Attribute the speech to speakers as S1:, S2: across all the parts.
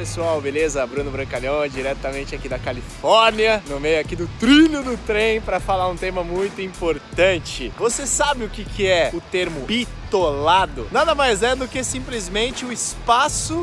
S1: Pessoal, beleza? Bruno Brancalhão, diretamente aqui da Califórnia, no meio aqui do trilho do trem, para falar um tema muito importante. Você sabe o que, que é o termo bitolado? Nada mais é do que simplesmente o espaço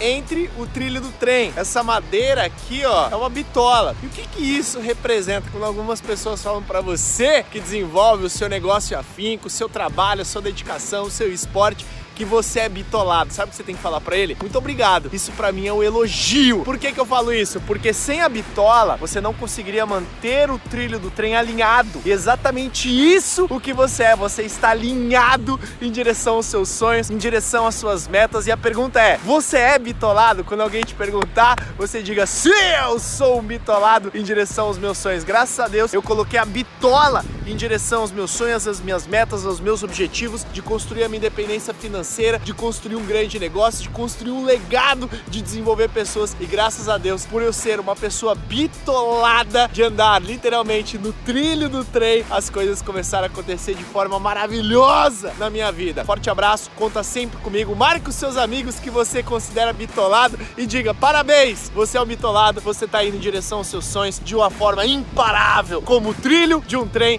S1: entre o trilho do trem. Essa madeira aqui, ó, é uma bitola. E o que que isso representa quando algumas pessoas falam para você que desenvolve o seu negócio afinco, o seu trabalho, a sua dedicação, o seu esporte, que você é bitolado. Sabe o que você tem que falar para ele? Muito obrigado. Isso para mim é um elogio. Por que, que eu falo isso? Porque sem a bitola você não conseguiria manter o trilho do trem alinhado. E exatamente isso o que você é. Você está alinhado em direção aos seus sonhos, em direção às suas metas. E a pergunta é: você é bitolado? Quando alguém te perguntar, você diga sim, eu sou um bitolado em direção aos meus sonhos. Graças a Deus eu coloquei a bitola em direção aos meus sonhos, às minhas metas, aos meus objetivos de construir a minha independência financeira de construir um grande negócio, de construir um legado, de desenvolver pessoas. E graças a Deus, por eu ser uma pessoa bitolada de andar literalmente no trilho do trem, as coisas começaram a acontecer de forma maravilhosa na minha vida. Forte abraço, conta sempre comigo. Marque os seus amigos que você considera bitolado e diga: parabéns, você é um bitolado, você está indo em direção aos seus sonhos de uma forma imparável, como o trilho de um trem,